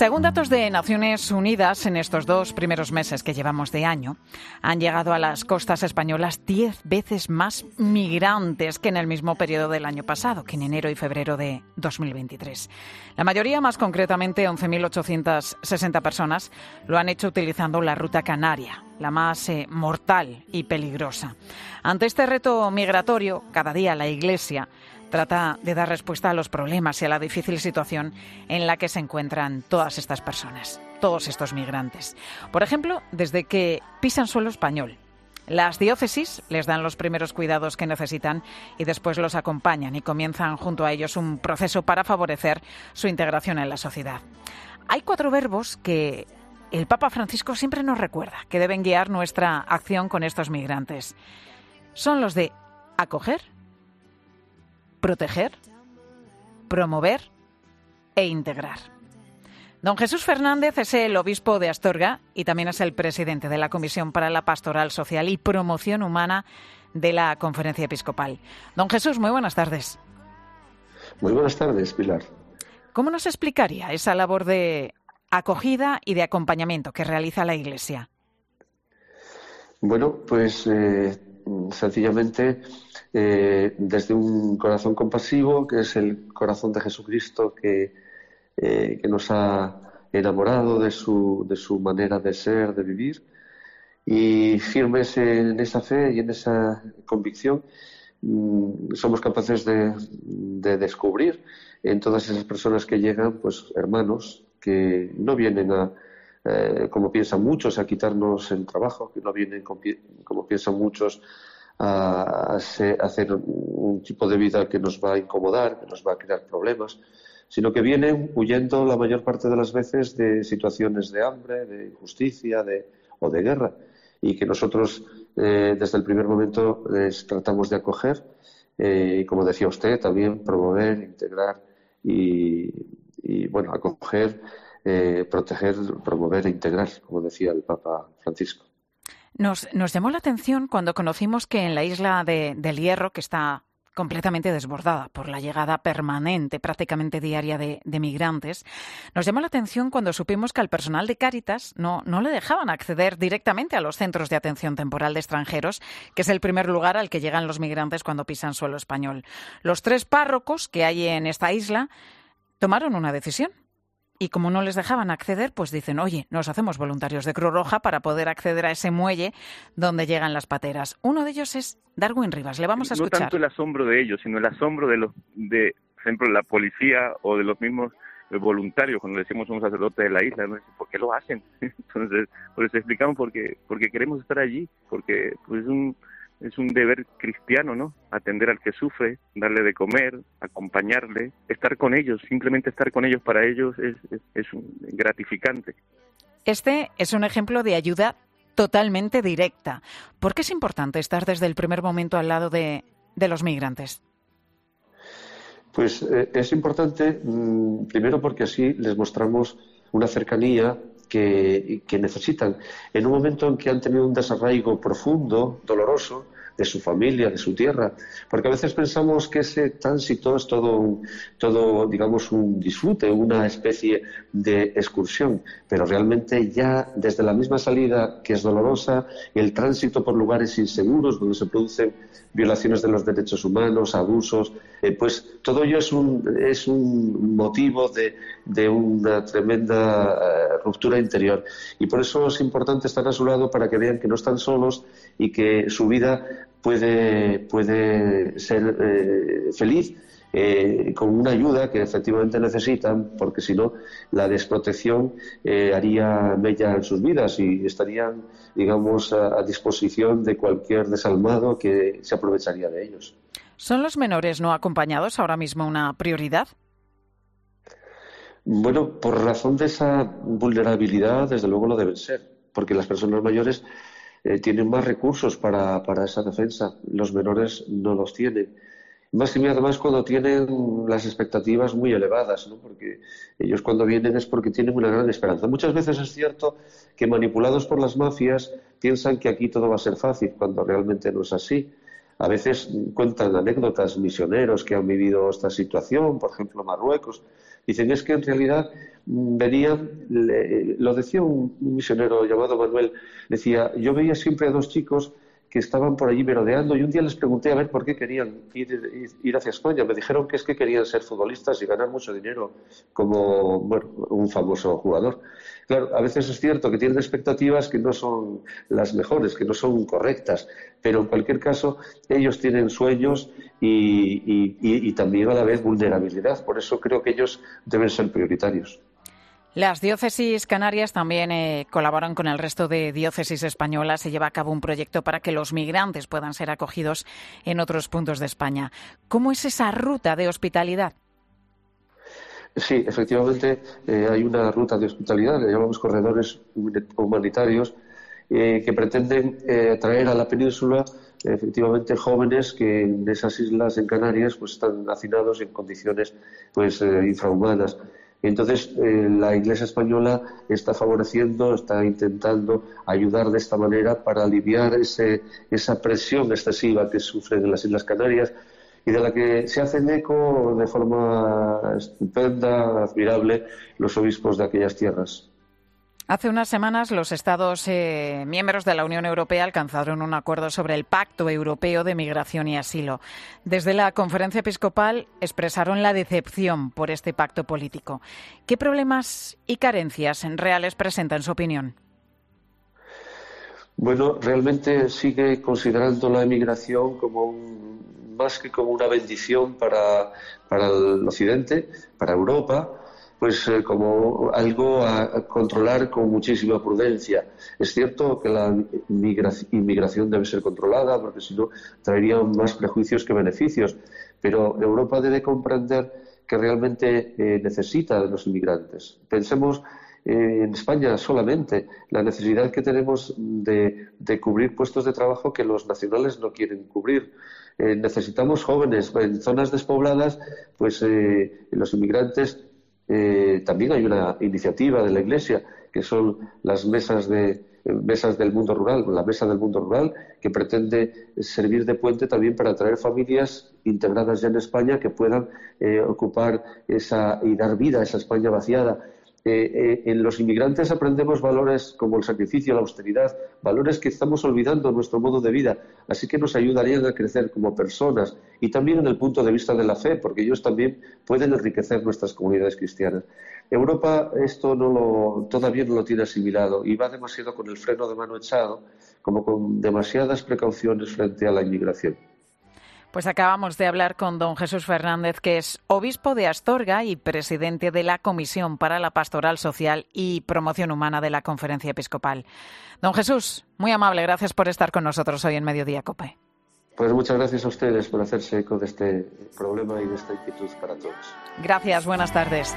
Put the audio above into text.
Según datos de Naciones Unidas, en estos dos primeros meses que llevamos de año, han llegado a las costas españolas diez veces más migrantes que en el mismo periodo del año pasado, que en enero y febrero de 2023. La mayoría, más concretamente 11.860 personas, lo han hecho utilizando la ruta canaria, la más eh, mortal y peligrosa. Ante este reto migratorio, cada día la Iglesia trata de dar respuesta a los problemas y a la difícil situación en la que se encuentran todas estas personas, todos estos migrantes. Por ejemplo, desde que pisan suelo español. Las diócesis les dan los primeros cuidados que necesitan y después los acompañan y comienzan junto a ellos un proceso para favorecer su integración en la sociedad. Hay cuatro verbos que el Papa Francisco siempre nos recuerda que deben guiar nuestra acción con estos migrantes. Son los de acoger, proteger, promover e integrar. Don Jesús Fernández es el obispo de Astorga y también es el presidente de la Comisión para la Pastoral Social y Promoción Humana de la Conferencia Episcopal. Don Jesús, muy buenas tardes. Muy buenas tardes, Pilar. ¿Cómo nos explicaría esa labor de acogida y de acompañamiento que realiza la Iglesia? Bueno, pues eh, sencillamente eh, desde un corazón compasivo, que es el corazón de Jesucristo que, eh, que nos ha enamorado de su, de su manera de ser, de vivir, y firmes en esa fe y en esa convicción, mm, somos capaces de, de, descubrir en todas esas personas que llegan, pues hermanos que no vienen a, eh, como piensan muchos, a quitarnos el trabajo, que no vienen como piensan muchos a, hacer un tipo de vida que nos va a incomodar, que nos va a crear problemas, sino que vienen huyendo la mayor parte de las veces de situaciones de hambre, de injusticia de, o de guerra, y que nosotros eh, desde el primer momento les tratamos de acoger eh, y, como decía usted, también promover, integrar y, bueno, acoger, eh, proteger, promover e integrar, como decía el Papa Francisco. Nos, llamó la atención cuando conocimos que en la isla de, del Hierro, que está completamente desbordada por la llegada permanente, prácticamente diaria de, migrantes, nos llamó la atención cuando supimos que al personal de Cáritas no, no le dejaban acceder directamente a los centros de atención temporal de extranjeros, que es el primer lugar al que llegan los migrantes cuando pisan suelo español. Los tres párrocos que hay en esta isla tomaron una decisión y como no les dejaban acceder, pues dicen, oye, nos hacemos voluntarios de Cruz Roja para poder acceder a ese muelle donde llegan las pateras. Uno de ellos es Darwin Rivas. Le vamos a escuchar. No tanto el asombro de ellos, sino el asombro de los, de, por ejemplo, la policía o de los mismos eh, voluntarios, cuando decimos un sacerdote de la isla, ¿no? ¿por qué lo hacen? Entonces, pues explicamos porque, porque queremos estar allí, porque pues, es un es un deber cristiano, ¿no? Atender al que sufre, darle de comer, acompañarle, estar con ellos, simplemente estar con ellos para ellos es, es, gratificante. Este es un ejemplo de ayuda totalmente directa. ¿Por qué es importante estar desde el primer momento al lado de, de los migrantes? Pues eh, es importante, mm, primero porque así les mostramos una cercanía que, necesitan. En un momento en que han tenido un desarraigo profundo, doloroso, de su familia, de su tierra, porque a veces pensamos que ese tránsito es todo, todo, digamos, un disfrute, una especie de excursión, pero realmente ya desde la misma salida, que es dolorosa, el tránsito por lugares inseguros donde se producen violaciones de los derechos humanos, abusos, eh, pues todo ello es un, es un motivo de, de una tremenda eh, ruptura interior. Y por eso es importante estar a su lado para que vean que no están solos y que su vida puede, puede ser eh, feliz con una ayuda que efectivamente necesitan, porque si no, la desprotección haría mella en sus vidas y estarían, digamos, a, disposición de cualquier desalmado que se aprovecharía de ellos. ¿Son los menores no acompañados ahora mismo una prioridad? Bueno, por razón de esa vulnerabilidad, desde luego lo deben ser, porque las personas mayores eh, tienen más recursos para, para, esa defensa. Los menores no los tienen. Más que además cuando tienen las expectativas muy elevadas, ¿no? porque ellos cuando vienen es porque tienen una gran esperanza. Muchas veces es cierto que manipulados por las mafias piensan que aquí todo va a ser fácil, cuando realmente no es así. A veces cuentan anécdotas misioneros que han vivido esta situación, por ejemplo Marruecos. Dicen es que en realidad mm, venían, lo decía un, misionero llamado Manuel, decía, yo veía siempre a dos chicos que estaban por allí merodeando y un día les pregunté a ver por qué querían ir, hacia España. Me dijeron que es que querían ser futbolistas y ganar mucho dinero como un famoso jugador. Claro, a veces es cierto que tienen expectativas que no son las mejores, que no son correctas, pero en cualquier caso ellos tienen sueños y, también a la vez vulnerabilidad. Por eso creo que ellos deben ser prioritarios. Las diócesis canarias también eh, colaboran con el resto de diócesis españolas. Se lleva a cabo un proyecto para que los migrantes puedan ser acogidos en otros puntos de España. ¿Cómo es esa ruta de hospitalidad? Sí, efectivamente eh, hay una ruta de hospitalidad, le llamamos corredores humanitarios, eh, que pretenden atraer a la península efectivamente jóvenes que en esas islas en Canarias pues están hacinados en condiciones pues infrahumanas. Entonces, eh, la Iglesia española está favoreciendo, está intentando ayudar de esta manera para aliviar esa presión excesiva que sufren en las Islas Canarias y de la que se hacen eco de forma estupenda, admirable, los obispos de aquellas tierras. Hace unas semanas los Estados eh, miembros de la Unión Europea alcanzaron un acuerdo sobre el Pacto Europeo de Migración y Asilo. Desde la conferencia episcopal expresaron la decepción por este pacto político. ¿Qué problemas y carencias reales presenta en su opinión? Bueno, realmente sigue considerando la emigración como más que como una bendición para, para el Occidente, para Europa, pues eh, como algo a, controlar con muchísima prudencia. Es cierto que la inmigración debe ser controlada porque si no traería más prejuicios que beneficios, pero Europa debe comprender que realmente eh, necesita de los inmigrantes. Pensemos eh, en España solamente la necesidad que tenemos de, cubrir puestos de trabajo que los nacionales no quieren cubrir. necesitamos jóvenes en zonas despobladas, pues los inmigrantes eh, también hay una iniciativa de la Iglesia que son las mesas de mesas del mundo rural, la mesa del mundo rural, que pretende servir de puente también para atraer familias integradas ya en España que puedan eh, ocupar esa y dar vida a esa España vaciada. Eh, eh, en los inmigrantes aprendemos valores como el sacrificio, la austeridad, valores que estamos olvidando en nuestro modo de vida, así que nos ayudarían a crecer como personas y también en el punto de vista de la fe, porque ellos también pueden enriquecer nuestras comunidades cristianas. Europa esto no lo, todavía no lo tiene asimilado y va demasiado con el freno de mano echado, como con demasiadas precauciones frente a la inmigración. Pues acabamos de hablar con don Jesús Fernández, que es obispo de Astorga y presidente de la Comisión para la Pastoral Social y Promoción Humana de la Conferencia Episcopal. Don Jesús, muy amable, gracias por estar con nosotros hoy en Mediodía Cope. Pues muchas gracias a ustedes por hacerse eco de este problema y de esta inquietud para todos. Gracias, buenas tardes.